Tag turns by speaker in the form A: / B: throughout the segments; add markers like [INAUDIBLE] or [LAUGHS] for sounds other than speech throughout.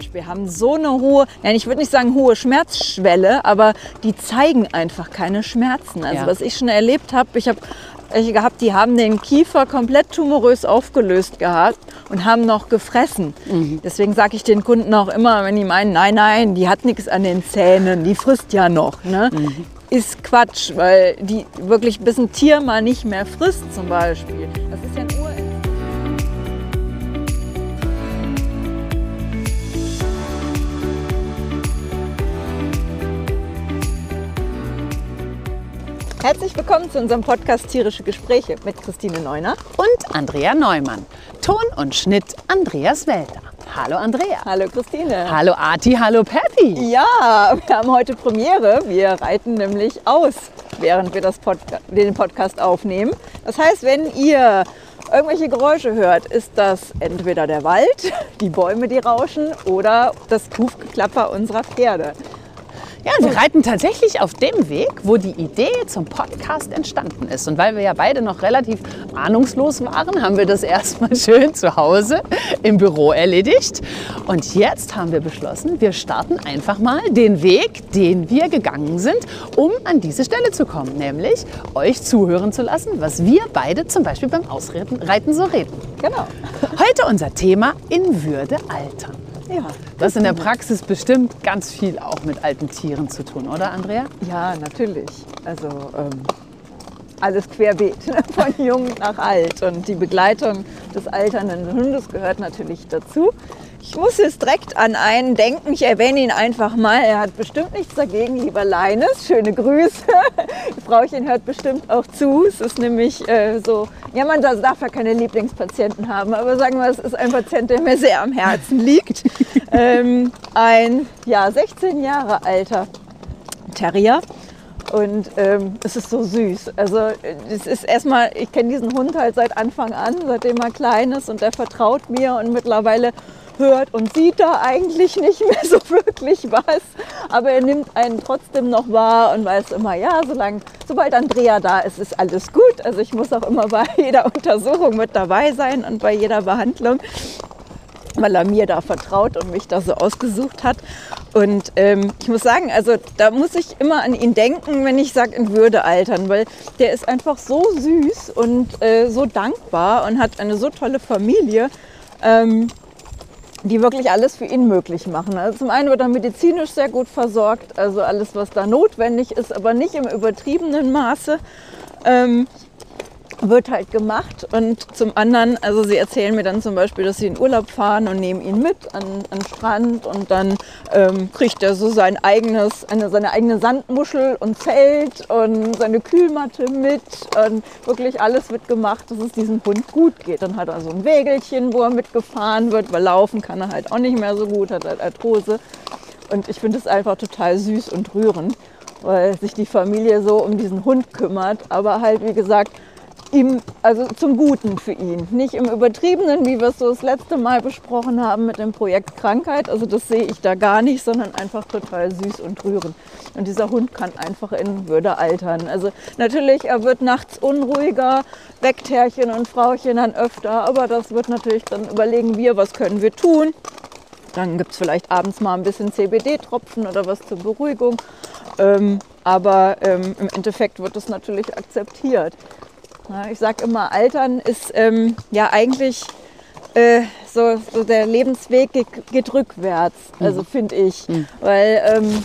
A: Beispiel haben so eine hohe, ja, ich würde nicht sagen hohe Schmerzschwelle, aber die zeigen einfach keine Schmerzen. Also
B: Ja.
A: was ich schon erlebt habe, ich habe welche gehabt, die haben den Kiefer komplett tumorös aufgelöst gehabt und haben noch gefressen. Deswegen sage ich den Kunden auch immer, wenn die meinen, nein, nein, die hat nichts an den Zähnen, die frisst ja noch. Ne? Ist Quatsch, weil die wirklich bis ein Tier mal nicht mehr frisst zum Beispiel. Das ist ja Herzlich willkommen zu unserem Podcast Tierische Gespräche mit Christine Neuner.
B: Und Andrea Neumann. Ton und Schnitt Andreas Welter. Hallo Andrea.
A: Hallo Christine.
B: Hallo Arti, hallo Peppi.
A: Ja, wir haben heute Premiere. Wir reiten nämlich aus, während wir das Podca den Podcast aufnehmen. Das heißt, wenn ihr irgendwelche Geräusche hört, ist das entweder der Wald, die Bäume, die rauschen oder das Hufgeklapper unserer Pferde.
B: Ja, wir reiten tatsächlich auf dem Weg, wo die Idee zum Podcast entstanden ist. Und weil wir ja beide noch relativ ahnungslos waren, haben wir das erstmal [LAUGHS] schön zu Hause im Büro erledigt. Und jetzt haben wir beschlossen, wir starten einfach mal den Weg, den wir gegangen sind, um an diese Stelle zu kommen. Nämlich euch zuhören zu lassen, was wir beide zum Beispiel beim Ausreiten Reiten so reden.
A: Genau.
B: Heute unser Thema in Würde altern.
A: Ja,
B: Das in der Praxis bestimmt ganz viel auch mit alten Tieren zu tun, oder Andrea?
A: ja natürlich. Also ähm, alles querbeet, ne? [LAUGHS] von jung nach alt. Und die Begleitung des alternden Hundes gehört natürlich dazu. Ich muss jetzt direkt an einen denken. Ich erwähne ihn einfach mal. Er hat bestimmt nichts dagegen, lieber Leines. Schöne Grüße. [LAUGHS] Frauchen hört bestimmt auch zu. Es ist nämlich äh, so, ja, man darf ja keine Lieblingspatienten haben, aber sagen wir, es ist ein Patient, der mir sehr am Herzen liegt. [LAUGHS] ähm, ein, ja, 16 Jahre alter Terrier. Und ähm, es ist so süß. Also es ist erstmal, ich kenne diesen Hund halt seit Anfang an, seitdem er klein ist und er vertraut mir und mittlerweile hört und sieht da eigentlich nicht mehr [LAUGHS] so wirklich was. Aber er nimmt einen trotzdem noch wahr und weiß immer, ja, solange, sobald Andrea da ist, ist alles gut. Also ich muss auch immer bei [LAUGHS] jeder Untersuchung mit dabei sein und bei jeder Behandlung weil er mir da vertraut und mich da so ausgesucht hat. Und ähm, ich muss sagen, also da muss ich immer an ihn denken, wenn ich sage, in Würde altern, weil der ist einfach so süß und äh, so dankbar und hat eine so tolle Familie. Ähm, die wirklich alles für ihn möglich machen. Also zum einen wird er medizinisch sehr gut versorgt, also alles, was da notwendig ist, aber nicht im übertriebenen Maße. Ähm, wird halt gemacht und zum anderen, also sie erzählen mir dann zum Beispiel, dass sie in Urlaub fahren und nehmen ihn mit an, den Strand und dann ähm, kriegt er so sein eigenes, eine, seine eigene Sandmuschel und Zelt und seine Kühlmatte mit und wirklich alles wird gemacht, dass es diesem Hund gut geht. Dann hat er so ein Wägelchen, wo er mitgefahren wird, weil laufen kann er halt auch nicht mehr so gut, hat halt Arthrose und ich finde es einfach total süß und rührend, weil sich die Familie so um diesen Hund kümmert, aber halt wie gesagt, ihm, also zum Guten für ihn. Nicht im Übertriebenen, wie wir es so das letzte Mal besprochen haben mit dem Projekt Krankheit. Also das sehe ich da gar nicht, sondern einfach total süß und rührend. Und dieser Hund kann einfach in Würde altern. Also natürlich, er wird nachts unruhiger, weckt Herrchen und Frauchen dann öfter, aber das wird natürlich dann überlegen wir, was können wir tun. Dann gibt es vielleicht abends mal ein bisschen CBD-Tropfen oder was zur Beruhigung. Ähm, aber ähm, im Endeffekt wird es natürlich akzeptiert. Ich sage immer, Altern ist ähm, ja eigentlich äh, so, so der Lebensweg geht, geht rückwärts, also finde ich. Weil ähm,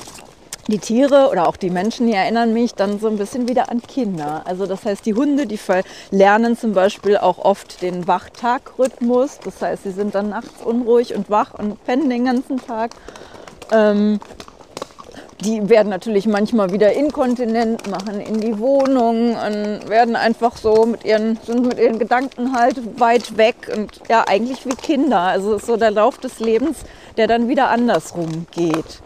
A: die Tiere oder auch die Menschen, die erinnern mich dann so ein bisschen wieder an Kinder. Also das heißt, die Hunde, die lernen zum Beispiel auch oft den Wach-Tag-Rhythmus. Das heißt, sie sind dann nachts unruhig und wach und pennen den ganzen Tag. Ähm, die werden natürlich manchmal wieder inkontinent, machen in die Wohnung und werden einfach so mit ihren, sind mit ihren Gedanken halt weit weg und ja, eigentlich wie Kinder. Also ist so der Lauf des Lebens, der dann wieder andersrum geht.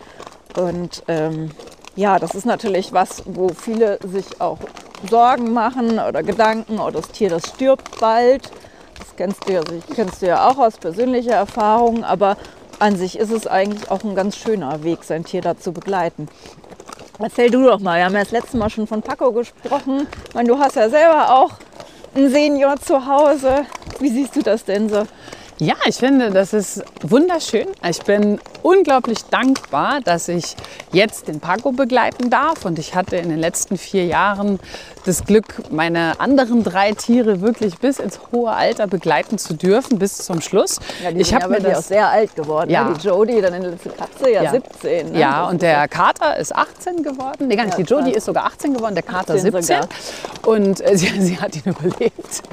A: Und ähm, ja, das ist natürlich was, wo viele sich auch Sorgen machen oder Gedanken, oh, das Tier, das stirbt bald. Das kennst du, ja, das kennst du ja auch aus persönlicher Erfahrung, aber an sich ist es eigentlich auch ein ganz schöner Weg, sein Tier da zu begleiten. Erzähl du doch mal, wir haben ja das letzte Mal schon von Paco gesprochen. Ich meine, du hast ja selber auch einen Senior zu Hause. Wie siehst du das denn so?
B: Ja, ich finde, das ist wunderschön. Ich bin unglaublich dankbar, dass ich jetzt den Paco begleiten darf. Und ich hatte in den letzten vier Jahren das Glück, meine anderen drei Tiere wirklich bis ins hohe Alter begleiten zu dürfen, bis zum Schluss.
A: Ja, die
B: ich habe
A: ja
B: mir das
A: auch sehr alt geworden.
B: Ja.
A: Ne? Die Jodie, dann die letzte Katze, ja,
B: Ja.
A: 17. Ne?
B: Ja, und der Kater ist 18 geworden. Nee, gar nicht.
A: Ja,
B: die Jodie ist sogar 18 geworden, der Kater
A: 18
B: 17.
A: sogar.
B: Und äh, [LAUGHS] sie, sie hat ihn überlebt.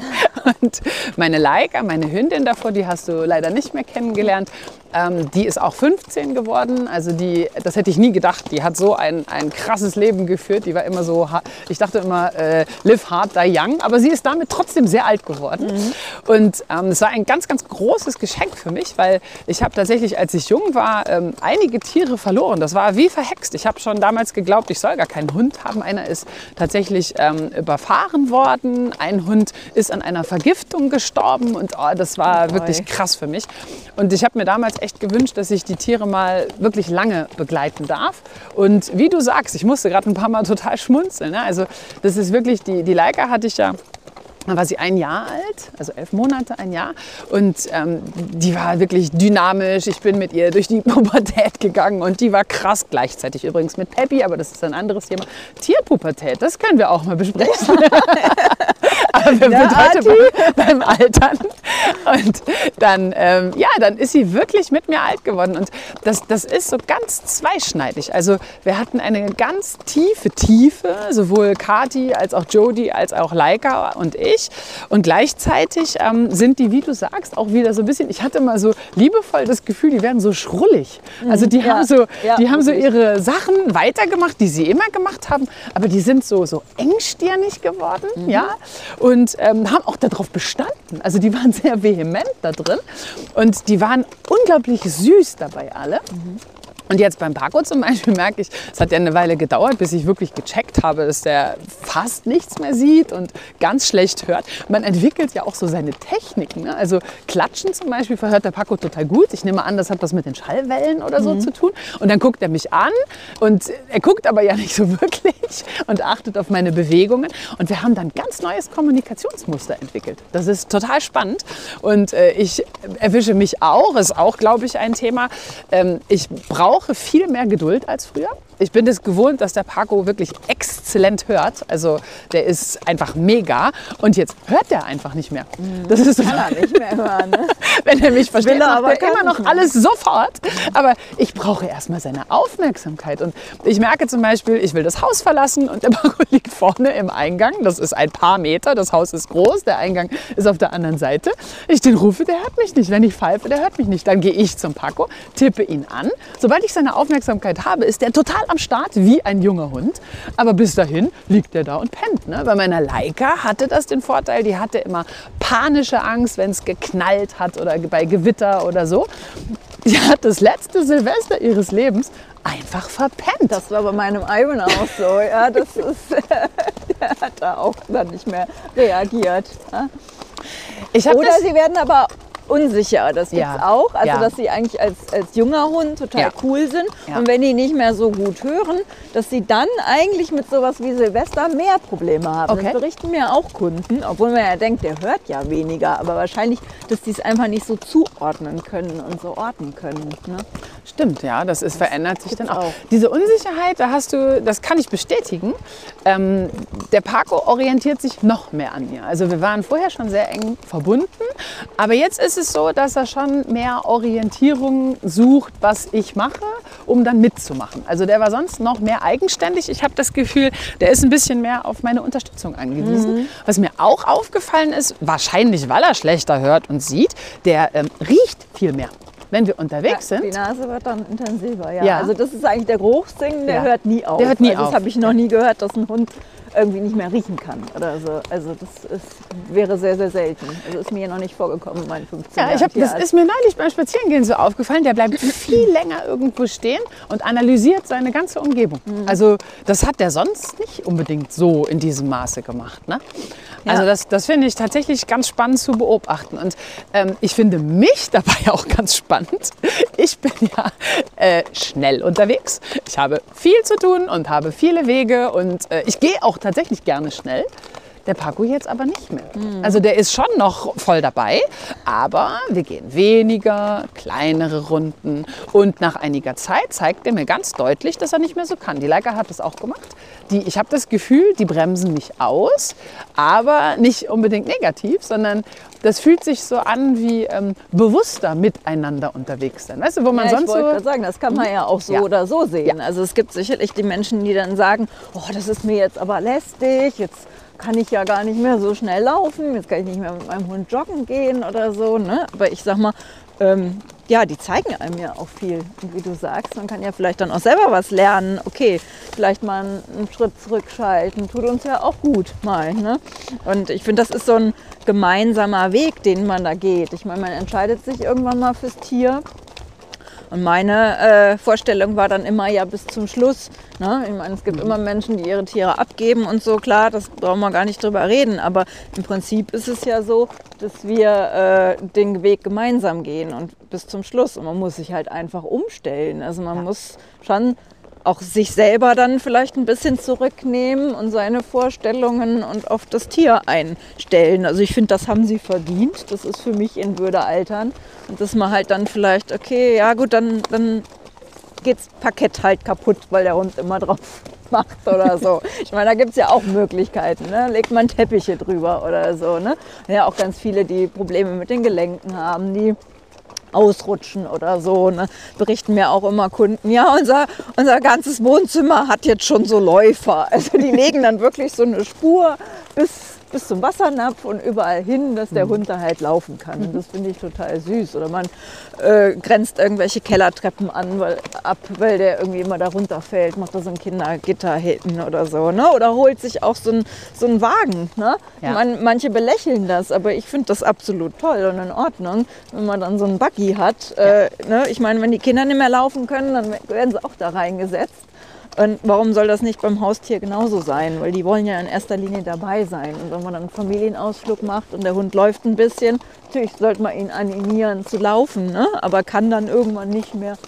B: [LAUGHS] Und meine Laika, meine Hündin davor, die hast du leider nicht mehr kennengelernt, ähm, die ist auch 15 geworden. Also die, das hätte ich nie gedacht. Die hat so ein, ein krasses Leben geführt. Die war immer so, ich dachte immer, äh, live hard, die young. Aber sie ist damit trotzdem sehr alt geworden. Und ähm, es war ein ganz, ganz großes Geschenk für mich, weil ich habe tatsächlich, als ich jung war, ähm, einige Tiere verloren. Das war wie verhext. Ich habe schon damals geglaubt, ich soll gar keinen Hund haben. Einer ist tatsächlich ähm, überfahren worden. Ein Hund ist an einer Vergiftung gestorben. Und oh, das war
A: Oh,
B: wirklich krass für mich. Und ich habe mir damals echt gewünscht, dass ich die Tiere mal wirklich lange begleiten darf. Und wie du sagst, ich musste gerade ein paar Mal total schmunzeln. Ne? Also das ist wirklich, die, die Leica hatte ich ja da war sie ein Jahr alt, also elf Monate, ein Jahr. Und ähm, die war wirklich dynamisch. Ich bin mit ihr durch die [LAUGHS] Pubertät gegangen und die war krass. Gleichzeitig übrigens mit Peppi, aber das ist ein anderes Thema. Tierpubertät, das können wir auch mal besprechen. [LAUGHS] aber wir sind
A: Na,
B: heute bei, beim Altern. Und dann, ähm, ja, dann ist sie wirklich mit mir alt geworden. Und das, das ist so ganz zweischneidig. Also wir hatten eine ganz tiefe Tiefe, sowohl Kati als auch Jodie als auch Laika und ich. Und gleichzeitig ähm, sind die, wie du sagst, auch wieder so ein bisschen, ich hatte mal so liebevoll das Gefühl, die werden so schrullig. Also die
A: Mhm. Ja,
B: haben so,
A: ja,
B: die haben so ihre Sachen weitergemacht, die sie immer gemacht haben, aber die sind so, so engstirnig geworden,
A: Mhm.
B: ja, und ähm, haben auch darauf bestanden. Also die waren [LAUGHS] sehr vehement da drin und die waren unglaublich süß dabei alle. Und jetzt beim Paco zum Beispiel [LAUGHS] merke ich, es hat ja eine Weile gedauert, bis ich wirklich gecheckt habe, dass der fast nichts mehr sieht und ganz schlecht hört. Man entwickelt ja auch so seine Techniken. Ne? Also Klatschen zum Beispiel verhört der Paco total gut. Ich nehme an, das hat was mit den Schallwellen oder so zu tun. Und dann guckt er mich an und er guckt aber ja nicht so [LAUGHS] wirklich und achtet auf meine Bewegungen. Und wir haben dann ganz neues Kommunikationsmuster entwickelt. Das ist total spannend. Und äh, ich erwische mich auch, ist auch, glaube ich, ein Thema. Ähm, ich brauche viel mehr Geduld als früher. Ich bin es gewohnt, dass der Paco wirklich exzellent hört. Also der ist einfach mega. Und jetzt hört er einfach nicht mehr. Das ist
A: Kann er nicht mehr hören. Ne? [LAUGHS]
B: wenn er mich versteht,
A: er,
B: macht er immer noch alles sofort. Aber ich brauche erstmal seine Aufmerksamkeit. Und ich merke zum Beispiel, ich will das Haus verlassen und der [LAUGHS] Paco liegt vorne im Eingang. Das ist ein paar Meter. Das Haus ist groß. Der Eingang ist auf der anderen Seite. Ich den rufe, der hört mich nicht. Wenn ich pfeife, der hört mich nicht. Dann gehe ich zum Paco, tippe ihn an. Sobald ich seine Aufmerksamkeit habe, ist der total am Start, wie ein junger Hund. Aber bis dahin liegt er da und pennt. Ne? Bei meiner Leica hatte das den Vorteil, die hatte immer panische Angst, wenn es geknallt hat oder bei Gewitter oder so. Die hat das letzte Silvester ihres Lebens einfach verpennt.
A: Das war bei meinem Ivan auch so. Ja, das ist, [LAUGHS] der hat da auch dann nicht mehr reagiert. Ja.
B: ich habe
A: Oder
B: das,
A: sie werden aber unsicher, das gibt's
B: Ja,
A: auch. Also
B: ja.
A: dass sie eigentlich als, als junger Hund total
B: Ja.
A: cool sind. Und wenn die nicht mehr so gut hören, dass sie dann eigentlich mit sowas wie Silvester mehr Probleme haben.
B: Okay.
A: Das berichten mir auch Kunden, obwohl man ja denkt, der hört ja weniger. Aber wahrscheinlich, dass die es einfach nicht so zuordnen können und so ordnen können. Ne?
B: Stimmt, ja, das ist, verändert sich dann auch.
A: auch.
B: Diese Unsicherheit, da hast du, das kann ich bestätigen. Ähm, der Paco orientiert sich noch mehr an mir. Also wir waren vorher schon sehr eng verbunden, aber jetzt ist es so, dass er schon mehr Orientierung sucht, was ich mache, um dann mitzumachen. Also der war sonst noch mehr eigenständig. Ich habe das Gefühl, der ist ein bisschen mehr auf meine Unterstützung angewiesen. Was mir auch aufgefallen ist, wahrscheinlich weil er schlechter hört und sieht, der ähm, riecht viel mehr. Wenn wir unterwegs
A: Ja,
B: sind,
A: Die Nase wird dann intensiver, ja.
B: Ja.
A: Also das ist eigentlich der Geruchssinn, der
B: Ja.
A: hört nie auf.
B: Der hört nie
A: also
B: auf.
A: Das habe ich noch nie gehört, dass ein Hund irgendwie nicht mehr riechen kann oder so. Also das ist, wäre sehr, sehr selten. Also ist mir noch nicht vorgekommen in meinen 15
B: Ja,
A: Jahren.
B: hab, das ist mir neulich beim Spazierengehen so aufgefallen. Der bleibt [CLEARS THROAT] viel länger irgendwo stehen und analysiert seine ganze Umgebung.
A: Mhm.
B: Also das hat der sonst nicht unbedingt so in diesem Maße gemacht. Ne? Also
A: Ja.
B: das, das finde ich tatsächlich ganz spannend zu beobachten. Und ähm, ich finde mich [LAUGHS] dabei auch ganz spannend. Ich bin ja äh, schnell unterwegs. Ich habe viel zu tun und habe viele Wege und äh, ich gehe auch tatsächlich gerne schnell. Der Paco jetzt aber nicht mehr. Also der ist schon noch voll dabei, aber wir gehen weniger, kleinere Runden. Und nach einiger Zeit zeigt er mir ganz deutlich, dass er nicht mehr so kann. Die Leica hat das auch gemacht. Die, ich habe das Gefühl, die bremsen mich aus, aber nicht unbedingt negativ, sondern das fühlt sich so an wie ähm, bewusster miteinander unterwegs sein. Weißt du, wo man
A: Ja, ich
B: sonst
A: wollte
B: so
A: gerade sagen, das kann man ja auch so
B: Ja.
A: oder so sehen. Also es gibt sicherlich die Menschen, die dann sagen, oh, das ist mir jetzt aber lästig, jetzt kann ich ja gar nicht mehr so schnell laufen, jetzt kann ich nicht mehr mit meinem Hund joggen gehen oder so. Ne? Aber ich sag mal, ähm, ja, die zeigen einem ja auch viel. Und wie du sagst, man kann ja vielleicht dann auch selber was lernen. Okay, vielleicht mal einen Schritt zurückschalten, tut uns ja auch gut mal. Ne? Und ich finde, das ist so ein gemeinsamer Weg, den man da geht. Ich meine, man entscheidet sich irgendwann mal fürs Tier. Und meine äh, Vorstellung war dann immer ja bis zum Schluss. Ne? Ich meine, es gibt immer Menschen, die ihre Tiere abgeben und so, klar, das brauchen wir gar nicht drüber reden. Aber im Prinzip ist es ja so, dass wir äh, den Weg gemeinsam gehen und bis zum Schluss. Und man muss sich halt einfach umstellen. Also man muss schon auch sich selber dann vielleicht ein bisschen zurücknehmen und seine Vorstellungen und auf das Tier einstellen. Also ich finde, das haben sie verdient. Das ist für mich in Würde altern. Und dass man halt dann vielleicht, okay, ja gut, dann, dann geht's Parkett halt kaputt, weil der Hund immer drauf [LAUGHS] macht oder so. Ich meine, da gibt es ja auch Möglichkeiten. Ne? Legt man Teppiche drüber oder so. Ne? Ja, auch ganz viele, die Probleme mit den Gelenken haben, die ausrutschen oder so. Ne? Berichten mir auch immer Kunden, ja, unser, unser ganzes Wohnzimmer hat jetzt schon so Läufer. Also die legen dann wirklich so eine Spur bis, bis zum Wassernapf und überall hin, dass der Hund da halt laufen kann. Und das finde ich total süß. Oder man äh, grenzt irgendwelche Kellertreppen an, weil, ab, weil der irgendwie immer da runterfällt, macht da so ein Kindergitter hinten oder so. Ne? Oder holt sich auch so einen so Wagen. Ne?
B: Ja.
A: Man, manche belächeln das, aber ich finde das absolut toll und in Ordnung, wenn man dann so einen Buggy hat. Äh, ne? Ich meine, wenn die Kinder nicht mehr laufen können, dann werden sie auch da reingesetzt. Und warum soll das nicht beim Haustier genauso sein? Weil die wollen ja in erster Linie dabei sein. Und wenn man dann einen Familienausflug macht und der Hund läuft ein bisschen, natürlich sollte man ihn animieren zu laufen, ne? aber kann dann irgendwann nicht mehr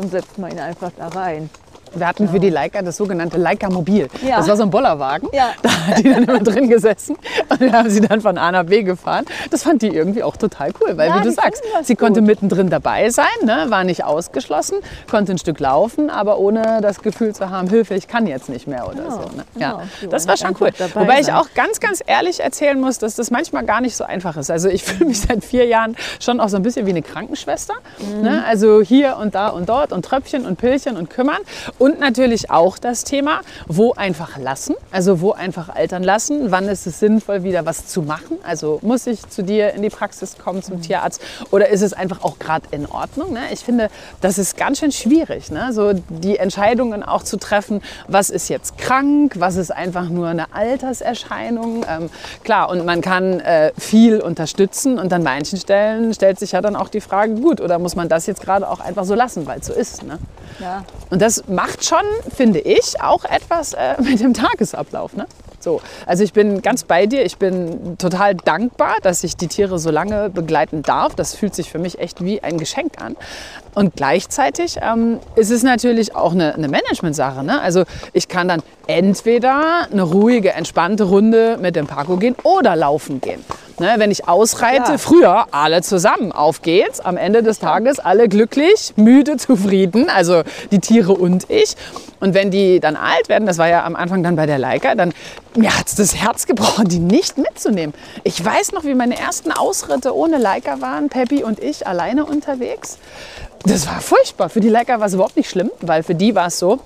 A: und setzt man ihn einfach da rein.
B: Wir hatten für die Leica das sogenannte Leica Mobil.
A: Ja.
B: Das war so ein Bollerwagen.
A: Ja.
B: Da hat die dann immer drin gesessen und wir haben sie dann von A nach B gefahren. Das fand die irgendwie auch total cool, weil
A: Ja,
B: wie du sagst, sie
A: gut.
B: konnte mittendrin dabei sein, ne? war nicht ausgeschlossen, konnte ein Stück laufen, aber ohne das Gefühl zu haben, Hilfe, ich kann jetzt nicht mehr oder
A: Genau,
B: so. Ne?
A: genau.
B: Ja.
A: Die
B: Das war schon cool. Wobei ich auch ganz, ganz ehrlich erzählen muss, dass das manchmal gar nicht so einfach ist. Also ich [LAUGHS] fühle mich seit vier Jahren schon auch so ein bisschen wie eine Krankenschwester.
A: Mhm.
B: Ne? Also hier und da und dort und Tröpfchen und Pillchen und kümmern. Und natürlich auch das Thema, wo einfach lassen. Also wo einfach altern lassen. Wann ist es sinnvoll, wieder was zu machen? Also muss ich zu dir in die Praxis kommen,
A: Mhm.
B: zum Tierarzt? Oder ist es einfach auch gerade in Ordnung? Ne? Ich finde, das ist ganz schön schwierig. Ne? So die Entscheidungen auch zu treffen, was ist jetzt krank, was ist einfach nur eine Alterserscheinung. Ähm, klar, und man kann äh, viel unterstützen und an manchen Stellen stellt sich ja dann auch die Frage, gut, oder muss man das jetzt gerade auch einfach so lassen, weil es so ist. Ne?
A: Ja.
B: Und das macht schon, finde ich, auch etwas äh, [LAUGHS] mit dem Tagesablauf. Ne? So, also ich bin ganz bei dir. Ich bin total dankbar, dass ich die Tiere so lange begleiten darf. Das fühlt sich für mich echt wie ein Geschenk an. Und gleichzeitig ähm, ist es natürlich auch eine, eine Management-Sache. Ne? Also ich kann dann entweder eine ruhige, entspannte Runde mit dem Paco gehen oder laufen gehen. Ne, wenn ich ausreite,
A: Klar.
B: früher alle zusammen. Auf geht's. Am Ende des Tages alle glücklich, müde, zufrieden. Also die Tiere und ich. Und wenn die dann alt werden, das war ja am Anfang dann bei der Leica, dann mir hat's das Herz gebrochen, die nicht mitzunehmen. Ich weiß noch, wie meine ersten Ausritte ohne Leica waren, Peppi und ich alleine unterwegs. Das war furchtbar. Für die Leica war es überhaupt nicht schlimm, weil für die war es so,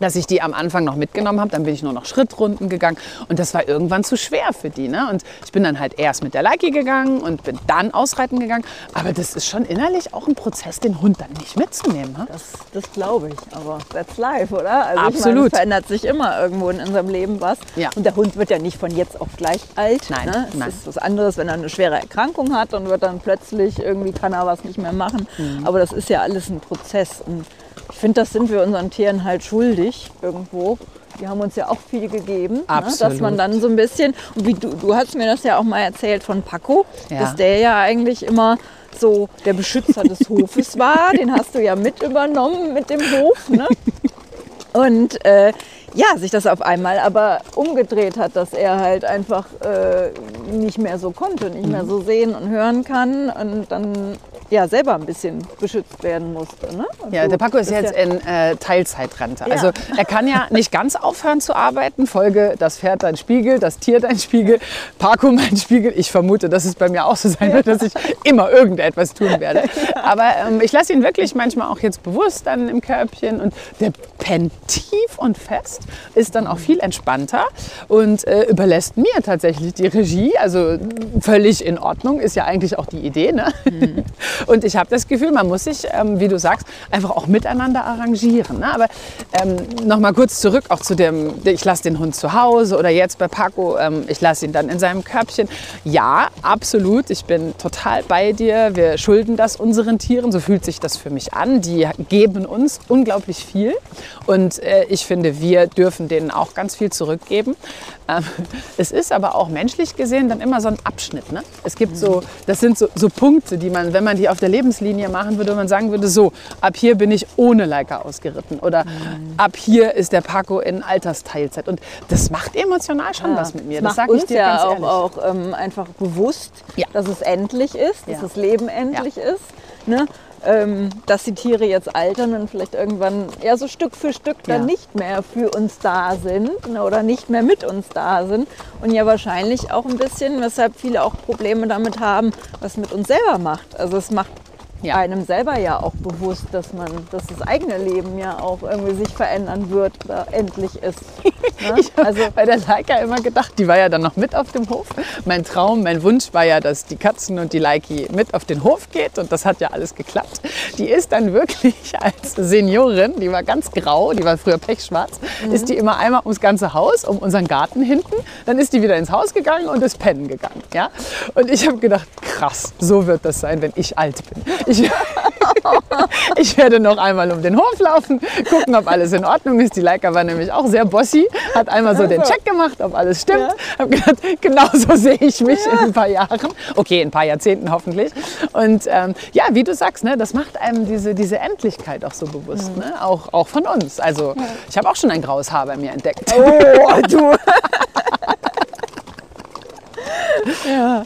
B: dass ich die am Anfang noch mitgenommen habe. Dann bin ich nur noch Schrittrunden gegangen und das war irgendwann zu schwer für die. Ne? Und ich bin dann halt erst mit der Leiki gegangen und bin dann ausreiten gegangen. Aber das ist schon innerlich auch ein Prozess, den Hund dann nicht mitzunehmen. Ne?
A: Das, das glaube ich, aber that's life, oder? Also meine,
B: Absolut.
A: es verändert sich immer irgendwo in unserem Leben was.
B: Ja.
A: Und der Hund wird ja nicht von jetzt auf gleich alt.
B: Nein,
A: ne? Es
B: nein.
A: ist was anderes, wenn er eine schwere Erkrankung hat und wird dann plötzlich irgendwie kann er was nicht mehr machen.
B: Mhm.
A: Aber das ist ja alles ein Prozess. Und ich finde, das sind wir unseren Tieren halt schuldig irgendwo. Die haben uns ja auch viel gegeben, ne? dass
B: Absolut.
A: man dann so ein bisschen, und wie du, du hast mir das ja auch mal erzählt von Paco,
B: Ja.
A: dass der ja eigentlich immer so der Beschützer des [LAUGHS] Hofes war. Den hast du ja mit übernommen mit dem Hof. Ne? Und äh, ja, sich das auf einmal aber umgedreht hat, dass er halt einfach äh, nicht mehr so konnte, nicht mehr so sehen und hören kann und dann ja selber ein bisschen beschützt werden musste. Ne? Und
B: Ja,
A: so
B: der Paco ist jetzt in äh, Teilzeitrente. Also er kann ja nicht ganz aufhören zu arbeiten. Folge, das Pferd dein Spiegel, das Tier dein Spiegel, Paco mein Spiegel. Ich vermute, dass es bei mir auch so sein wird, dass ich immer irgendetwas tun werde. Aber ähm, ich lasse ihn wirklich manchmal auch jetzt bewusst dann im Körbchen und der pennt tief und fest, ist dann auch viel entspannter und äh, überlässt mir tatsächlich die Regie. Also völlig in Ordnung, ist ja eigentlich auch die Idee. Ne? Und ich habe das Gefühl, man muss sich, ähm, wie du sagst, einfach auch miteinander arrangieren. Ne? Aber ähm, noch mal kurz zurück auch zu dem, ich lasse den Hund zu Hause oder jetzt bei Paco, ähm, ich lasse ihn dann in seinem Körbchen. Ja, absolut, ich bin total bei dir. Wir schulden das unseren Tieren, so fühlt sich das für mich an. Die geben uns unglaublich viel und äh, ich finde, wir dürfen denen auch ganz viel zurückgeben. Ähm, es ist aber auch menschlich gesehen dann immer so ein Abschnitt. Ne? Es gibt so, das sind so, so Punkte, die man, wenn man die auf der Lebenslinie machen würde, man sagen würde, so, ab hier bin ich ohne Leica ausgeritten oder ab hier ist der Paco in Altersteilzeit. Und das macht emotional schon was mit mir.
A: Das,
B: Das,
A: macht uns
B: dir
A: ja auch, auch ähm, einfach bewusst,
B: Ja.
A: dass es endlich ist, dass
B: Ja.
A: das Leben endlich ist. Ne? Ähm, dass die Tiere jetzt altern und vielleicht irgendwann eher so Stück für Stück dann
B: Ja.
A: nicht mehr für uns da sind ne? oder nicht mehr mit uns da sind. Und ja wahrscheinlich auch ein bisschen, weshalb viele auch Probleme damit haben, was mit uns selber macht. Also es macht
B: Ja.
A: einem selber ja auch bewusst, dass man, dass das eigene Leben ja auch irgendwie sich verändern wird oder endlich ist. [LAUGHS] Ne?
B: Also, bei der Leica immer gedacht, die war ja dann noch mit auf dem Hof. Mein Traum, mein Wunsch war ja, dass die Katzen und die Leiki mit auf den Hof geht und das hat ja alles geklappt. Die ist dann wirklich [LAUGHS] als Seniorin, die war ganz grau, die war früher pechschwarz, ist die immer einmal ums ganze Haus, um unseren Garten hinten. Dann ist die wieder ins Haus gegangen und ist pennen gegangen. Ja? Und ich habe gedacht, krass, so wird das sein, wenn ich alt bin. Ich, [LAUGHS] ich werde noch einmal um den Hof laufen, gucken, ob alles in Ordnung ist. Die Leica war nämlich auch sehr bossy, hat einmal so den Check gemacht, ob alles stimmt.
A: Ja.
B: Hab gedacht, genau so sehe ich mich in ein paar Jahren. Okay, in ein paar Jahrzehnten hoffentlich. Und ähm, ja, wie du sagst, ne, das macht einem diese, diese Endlichkeit auch so bewusst, ne? auch, auch von uns. Also ich habe auch schon ein graues Haar bei mir entdeckt.
A: Oh, du. [LAUGHS] [LAUGHS]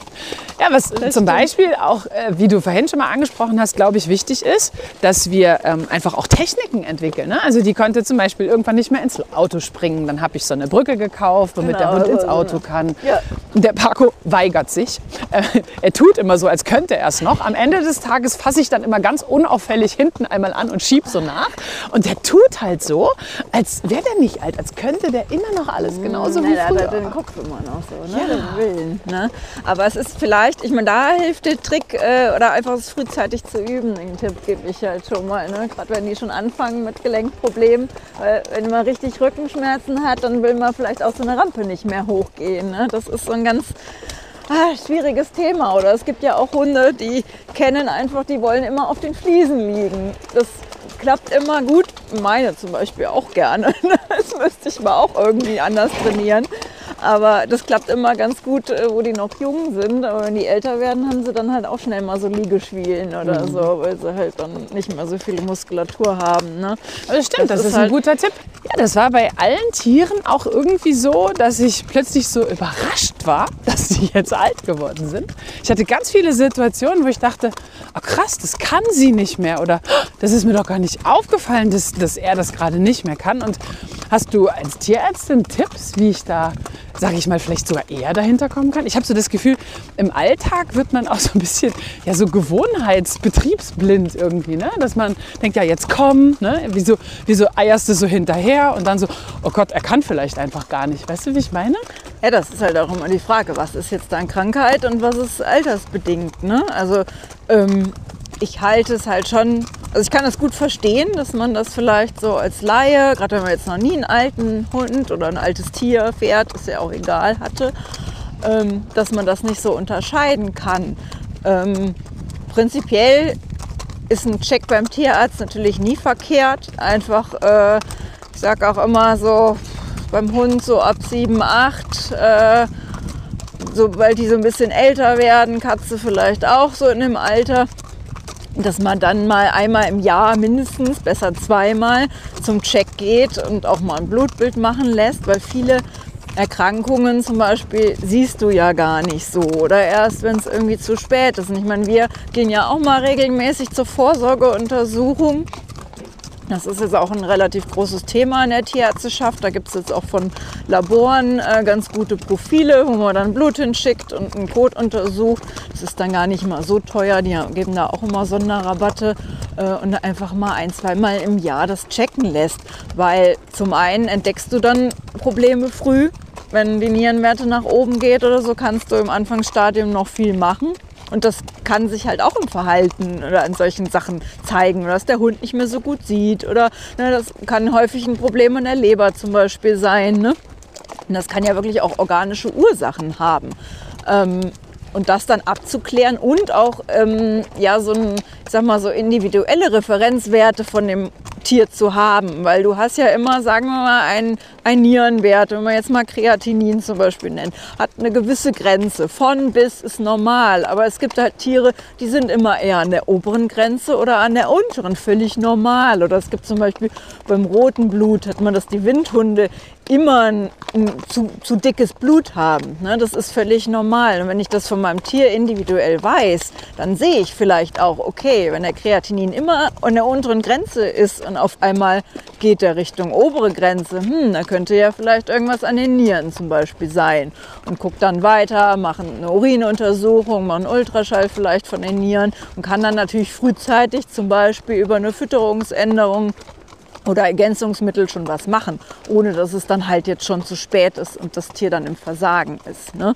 B: Ja, was zum Beispiel auch, äh, wie du vorhin schon mal angesprochen hast, glaube ich, wichtig ist, dass wir ähm, einfach auch Techniken entwickeln. Ne? Also die konnte zum Beispiel irgendwann nicht mehr ins Auto springen. Dann habe ich so eine Brücke gekauft, womit
A: Genau,
B: der Hund ins Auto kann.
A: Ja.
B: Und der Paco weigert sich. Äh, er tut immer so, als könnte er es noch. Am Ende des Tages fasse ich dann immer ganz unauffällig hinten einmal an und schieb so nach. Und der tut halt so, als wäre der nicht alt, als könnte der immer noch alles genauso wie
A: Nein, der
B: früher.
A: hat den Kopf immer noch so, ne?
B: Ja.
A: den Willen. Ne? Aber es ist vielleicht, ich meine, da hilft der Trick äh, oder einfach es frühzeitig zu üben. Den Tipp gebe ich halt schon mal. Ne? Gerade wenn die schon anfangen mit Gelenkproblemen. Weil wenn man richtig Rückenschmerzen hat, dann will man vielleicht auch so eine Rampe nicht mehr hochgehen. Ne? Das ist so ein ganz ah, schwieriges Thema. Oder es gibt ja auch Hunde, die kennen einfach, die wollen immer auf den Fliesen liegen. Das klappt immer gut. Meine zum Beispiel auch gerne. [LAUGHS] Das müsste ich mal auch irgendwie anders trainieren. Aber das klappt immer ganz gut, äh, wo die noch jung sind. Aber wenn die älter werden, haben sie dann halt auch schnell mal so Liegeschwielen oder
B: Mhm.
A: so, weil sie halt dann nicht mehr so viel Muskulatur haben. Ne?
B: Das stimmt, das,
A: Das
B: ist,
A: ist
B: ein
A: halt-
B: guter Tipp. Ja, das war bei allen Tieren auch irgendwie so, dass ich plötzlich so überrascht war, [LAUGHS] dass sie jetzt alt geworden sind. Ich hatte ganz viele Situationen, wo ich dachte, oh krass, das kann sie nicht mehr oder "Oh, das ist mir doch gar nicht aufgefallen, dass, dass er das gerade nicht mehr kann. Und hast du als Tierärztin Tipps, wie ich da, sage ich mal, vielleicht sogar eher dahinter kommen kann? Ich habe so das Gefühl, im Alltag wird man auch so ein bisschen ja, so gewohnheitsbetriebsblind irgendwie, ne? dass man denkt, ja jetzt komm, ne? wieso, wieso eierst du so hinterher und dann so, oh Gott, er kann vielleicht einfach gar nicht. Weißt du, wie ich meine?
A: Ja, das ist halt auch immer die Frage, was ist jetzt dann Krankheit und was ist altersbedingt. Ne? Also ähm, ich halte es halt schon, also ich kann es gut verstehen, dass man das vielleicht so als Laie, gerade wenn man jetzt noch nie einen alten Hund oder ein altes Tier, Pferd, ist ja auch egal, hatte, ähm, dass man das nicht so unterscheiden kann. Ähm, prinzipiell ist ein Check beim Tierarzt natürlich nie verkehrt. Einfach, äh, ich sage auch immer so, beim Hund so ab 7, 8, äh, sobald die so ein bisschen älter werden, Katze vielleicht auch so in dem Alter, dass man dann mal einmal im Jahr mindestens, besser zweimal zum Check geht und auch mal ein Blutbild machen lässt, weil viele Erkrankungen zum Beispiel siehst du ja gar nicht so oder erst, wenn es irgendwie zu spät ist. Und ich meine, wir gehen ja auch mal regelmäßig zur Vorsorgeuntersuchung das ist jetzt auch ein relativ großes Thema in der Tierärzteschaft. Da gibt es jetzt auch von Laboren äh, ganz gute Profile, wo man dann Blut hinschickt und einen Code untersucht. Das ist dann gar nicht mal so teuer. Die geben da auch immer Sonderrabatte äh, und einfach mal ein, zweimal im Jahr das checken lässt. Weil zum einen entdeckst du dann Probleme früh. Wenn die Nierenwerte nach oben geht oder so, kannst du im Anfangsstadium noch viel machen. Und das kann sich halt auch im Verhalten oder in solchen Sachen zeigen, dass der Hund nicht mehr so gut sieht. Oder ne, das kann häufig ein Problem in der Leber zum Beispiel sein. Ne? Und das kann ja wirklich auch organische Ursachen haben. Ähm, und das dann abzuklären und auch ähm, ja so ein, ich sag mal so individuelle Referenzwerte von dem Tier zu haben, weil du hast ja immer, sagen wir mal, ein, ein Nierenwert, wenn man jetzt mal Kreatinin zum Beispiel nennt, hat eine gewisse Grenze. Von bis ist normal, aber es gibt halt Tiere, die sind immer eher an der oberen Grenze oder an der unteren, völlig normal. Oder es gibt zum Beispiel beim roten Blut, hat man das die Windhunde immer ein, ein zu, zu, dickes Blut haben. Ne? Das ist völlig normal. Und wenn ich das von meinem Tier individuell weiß, dann sehe ich vielleicht auch, okay, wenn der Kreatinin immer an der unteren Grenze ist und auf einmal geht der Richtung obere Grenze, hm, da könnte ja vielleicht irgendwas an den Nieren zum Beispiel sein. Und guckt dann weiter, machen eine Urinuntersuchung, machen einen Ultraschall vielleicht von den Nieren und kann dann natürlich frühzeitig zum Beispiel über eine Fütterungsänderung oder Ergänzungsmittel schon was machen, ohne dass es dann halt jetzt schon zu spät ist und das Tier dann im Versagen ist. Ne?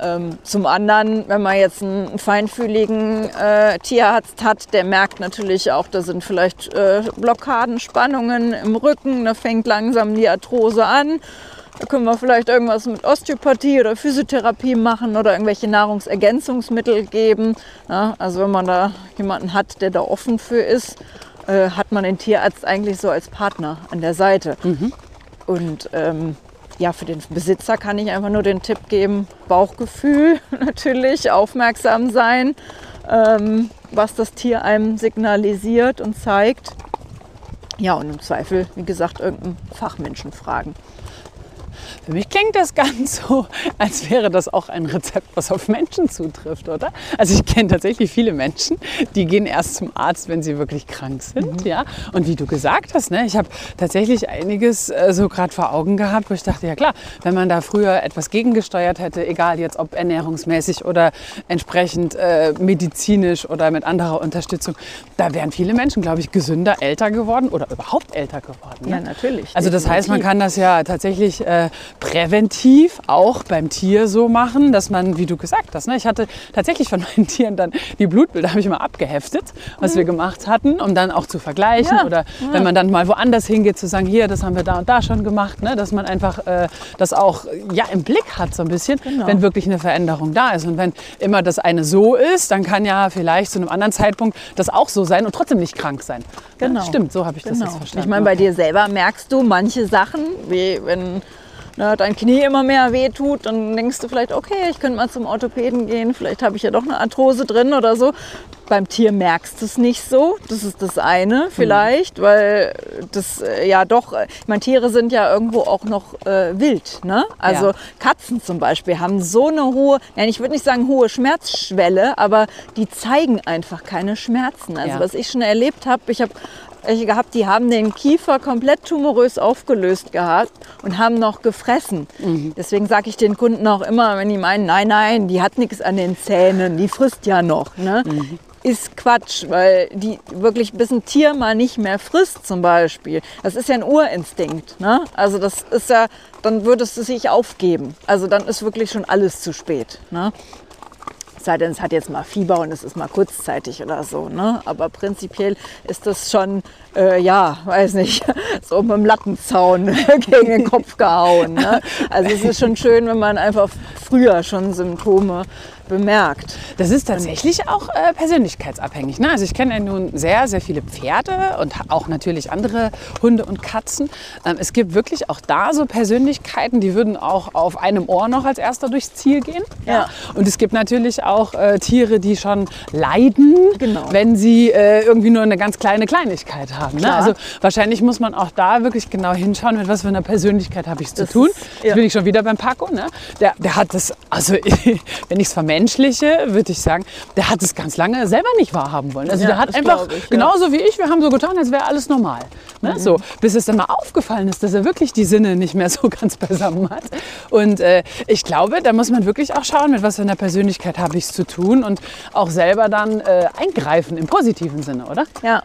A: Ähm, zum anderen, wenn man jetzt einen feinfühligen äh, Tierarzt hat, der merkt natürlich auch, da sind vielleicht äh, Blockaden, Spannungen im Rücken, da fängt langsam die Arthrose an. Da können wir vielleicht irgendwas mit Osteopathie oder Physiotherapie machen oder irgendwelche Nahrungsergänzungsmittel geben. Ja, also wenn man da jemanden hat, der da offen für ist, äh, hat man den Tierarzt eigentlich so als Partner an der Seite. Mhm. Und ähm, ja, für den Besitzer kann ich einfach nur den Tipp geben, Bauchgefühl [LAUGHS] natürlich, aufmerksam sein, ähm, was das Tier einem signalisiert und zeigt. Ja, und im Zweifel, wie gesagt, irgendeinen Fachmenschen fragen.
B: Für mich klingt das ganz so, als wäre das auch ein Rezept, was auf Menschen zutrifft, oder? Also ich kenne tatsächlich viele Menschen, die gehen erst zum Arzt, wenn sie wirklich krank sind, mhm. ja. Und wie du gesagt hast, ne, ich habe tatsächlich einiges äh, so gerade vor Augen gehabt, wo ich dachte, ja klar, wenn man da früher etwas gegengesteuert hätte, egal jetzt ob ernährungsmäßig oder entsprechend äh, medizinisch oder mit anderer Unterstützung, da wären viele Menschen, glaube ich, gesünder, älter geworden oder überhaupt älter geworden.
A: Ne? Ja, natürlich.
B: Also das heißt, man kann das ja tatsächlich äh, präventiv auch beim Tier so machen, dass man, wie du gesagt hast, ne, ich hatte tatsächlich von meinen [LAUGHS] Tieren dann die Blutbilder, habe ich immer abgeheftet, was mhm. wir gemacht hatten, um dann auch zu vergleichen. Ja. Oder ja. wenn man dann mal woanders hingeht, zu sagen, hier, das haben wir da und da schon gemacht, ne, dass man einfach äh, das auch ja, im Blick hat so ein bisschen, genau. wenn wirklich eine Veränderung da ist. Und wenn immer das eine so ist, dann kann ja vielleicht zu einem anderen Zeitpunkt das auch so sein und trotzdem nicht krank sein.
A: Genau.
B: Ja, stimmt, so habe ich genau. das jetzt verstanden.
A: Ich meine, bei dir selber merkst du manche Sachen, wie wenn ne, dein Knie immer mehr wehtut, dann denkst du vielleicht, okay, ich könnte mal zum Orthopäden gehen, vielleicht habe ich ja doch eine Arthrose drin oder so. Beim Tier merkst du es nicht so, das ist das eine vielleicht, mhm. weil das äh, ja doch, äh, ich meine, Tiere sind ja irgendwo auch noch äh, wild. Ne? Also ja. Katzen zum Beispiel haben so eine hohe, ja, ich würde nicht sagen hohe Schmerzschwelle, aber die zeigen einfach keine Schmerzen. Also ja. was ich schon erlebt habe, ich habe welche gehabt, die haben den Kiefer komplett tumorös aufgelöst gehabt und haben noch gefressen. Mhm. Deswegen sage ich den Kunden auch immer, wenn die meinen, nein, nein, die hat nichts an den Zähnen, die frisst ja noch. Ne? Mhm. Ist Quatsch, weil die wirklich bis ein Tier mal nicht mehr frisst zum Beispiel. Das ist ja ein Urinstinkt. Ne? Also das ist ja, dann würdest du sich aufgeben. Also dann ist wirklich schon alles zu spät. Ne? Sei denn, es hat jetzt mal Fieber und es ist mal kurzzeitig oder so. Ne? Aber prinzipiell ist das schon, äh, ja, weiß nicht, [LAUGHS] so mit dem Lattenzaun [LAUGHS] gegen den Kopf gehauen. Ne? Also es ist schon schön, wenn man einfach früher schon Symptome bemerkt.
B: Das ist tatsächlich auch äh, persönlichkeitsabhängig. Ne? Also ich kenne ja nun sehr, sehr viele Pferde und auch natürlich andere Hunde und Katzen. Ähm, es gibt wirklich auch da so Persönlichkeiten, die würden auch auf einem Ohr noch als erster durchs Ziel gehen. Ja. Und es gibt natürlich auch äh, Tiere, die schon leiden,
A: Genau.
B: wenn sie äh, irgendwie nur eine ganz kleine Kleinigkeit haben. Ne? Also wahrscheinlich muss man auch da wirklich genau hinschauen, mit was für einer Persönlichkeit habe ich es zu tun.
A: ist- ja.
B: Jetzt bin ich schon wieder beim Paco. Ne? Der, der hat das, also [LAUGHS] wenn ich es vermenschliche, würde ich sagen, der hat es ganz lange selber nicht wahrhaben wollen. Also
A: Ja,
B: der hat einfach,
A: ich, ja.
B: genauso wie ich, wir haben so getan, als wäre alles normal. Ne?
A: Mhm.
B: So, bis es dann mal aufgefallen ist, dass er wirklich die Sinne nicht mehr [LAUGHS] so ganz beisammen hat. Und äh, ich glaube, da muss man wirklich auch schauen, mit was für einer Persönlichkeit habe ich es zu tun und auch selber dann äh, eingreifen im positiven Sinne, oder?
A: Ja.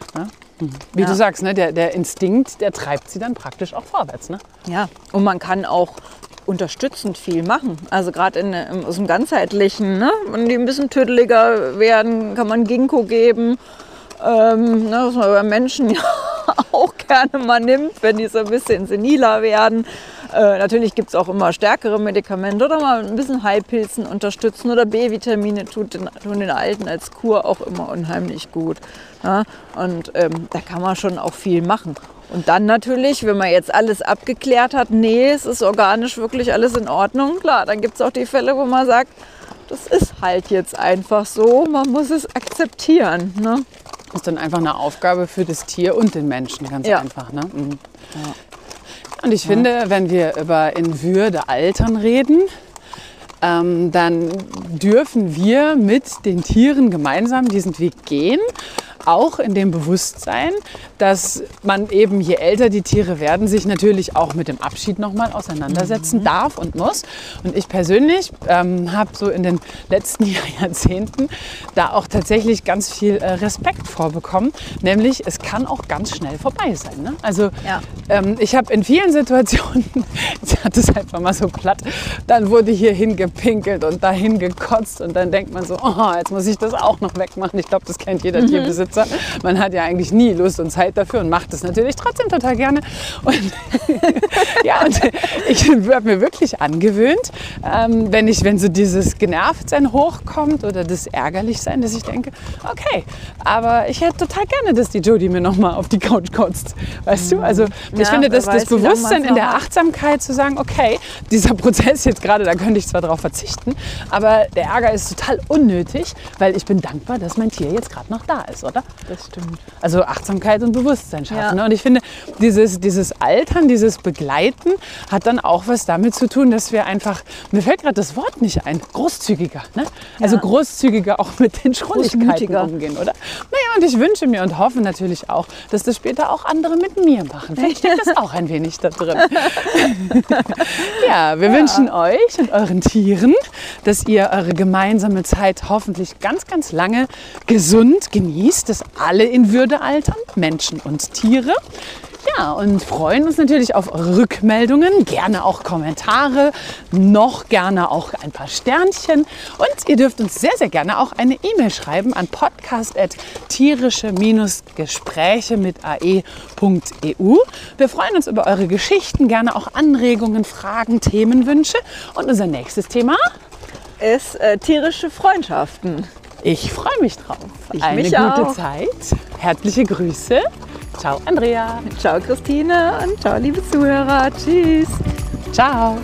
B: Wie
A: Ja.
B: du sagst, ne? der, der Instinkt, der treibt sie dann praktisch auch vorwärts. Ne?
A: Ja, und man kann auch unterstützend viel machen. Also gerade in, im- aus dem ganzheitlichen, ne? wenn die ein bisschen tüdeliger werden, kann man Ginkgo geben. Ähm, ne, was man bei Menschen [LAUGHS] ja auch gerne mal nimmt, wenn die so ein bisschen seniler werden. Äh, natürlich gibt es auch immer stärkere Medikamente oder mal ein bisschen Heilpilzen unterstützen oder B-Vitamine tun den Alten als Kur auch immer unheimlich gut. Ja? Und ähm, da kann man schon auch viel machen. Und dann natürlich, wenn man jetzt alles abgeklärt hat, nee, es ist organisch wirklich alles in Ordnung, klar, dann gibt es auch die Fälle, wo man sagt, das ist halt jetzt einfach so, man muss es akzeptieren. Ne?
B: ist dann einfach eine Aufgabe für das Tier und den Menschen, ganz
A: Ja.
B: einfach. Ne? Mhm. Und ich finde, wenn wir über in Würde altern reden, ähm, dann dürfen wir mit den Tieren gemeinsam diesen Weg gehen, auch in dem Bewusstsein, dass man eben, je älter die Tiere werden, sich natürlich auch mit dem Abschied nochmal auseinandersetzen darf und muss. Und ich persönlich ähm, habe so in den letzten [LAUGHS] Jahrzehnten da auch tatsächlich ganz viel äh, Respekt vorbekommen, nämlich es kann auch ganz schnell vorbei sein. Ne? Also
A: Ja.
B: ähm, ich habe in vielen Situationen, [LAUGHS] ich hatte es einfach mal so platt, dann wurde hier hingepinkelt und dahin gekotzt und dann denkt man so, oh, jetzt muss ich das auch noch wegmachen. Ich glaube, das kennt jeder Tierbesitzer. Man hat ja eigentlich nie Lust und Zeit dafür und macht es natürlich trotzdem total gerne. Und [LAUGHS] ja, und ich habe mir wirklich angewöhnt, ähm, wenn ich, wenn so dieses Genervtsein hochkommt oder das Ärgerlichsein, dass ich denke, okay, aber ich hätte total gerne, dass die Jodie mir noch mal auf die Couch kotzt, weißt du? Also ich
A: Ja,
B: finde, dass das Bewusstsein in der. Achtsamkeit zu sagen, okay, dieser Prozess jetzt gerade, da könnte ich zwar darauf verzichten, aber der Ärger ist total unnötig, weil ich bin dankbar, dass mein Tier jetzt gerade noch da ist, oder?
A: Das stimmt.
B: Also Achtsamkeit und Bewusstsein schaffen.
A: Ja.
B: Ne? Und ich finde, dieses, dieses Altern, dieses Begleiten hat dann auch was damit zu tun, dass wir einfach, mir fällt gerade das Wort nicht ein, großzügiger. Ne? Also
A: Ja.
B: großzügiger auch mit den Schrulligkeiten umgehen, oder? Naja, und ich wünsche mir und hoffe natürlich auch, dass das später auch andere mit mir machen. Vielleicht steckt das auch ein wenig da drin. [LAUGHS] ja, wir wünschen euch und euren Tieren, dass ihr eure gemeinsame Zeit hoffentlich ganz, ganz lange gesund genießt, dass alle in Würde altern, Menschen und Tiere. Ja, und freuen uns natürlich auf Rückmeldungen, gerne auch Kommentare, noch gerne auch ein paar Sternchen. Und ihr dürft uns sehr, sehr gerne auch eine E-Mail schreiben an podcast.tierische-gespräche mit ae.eu. Wir freuen uns über eure Geschichten, gerne auch Anregungen, Fragen, Themenwünsche. Und unser nächstes Thema,
A: Ist äh, tierische Freundschaften.
B: Ich freue mich drauf.
A: Ich
B: Eine gute
A: auch.
B: Zeit. Herzliche Grüße. Ciao, Andrea.
A: Ciao Christine und ciao liebe Zuhörer. Tschüss.
B: Ciao.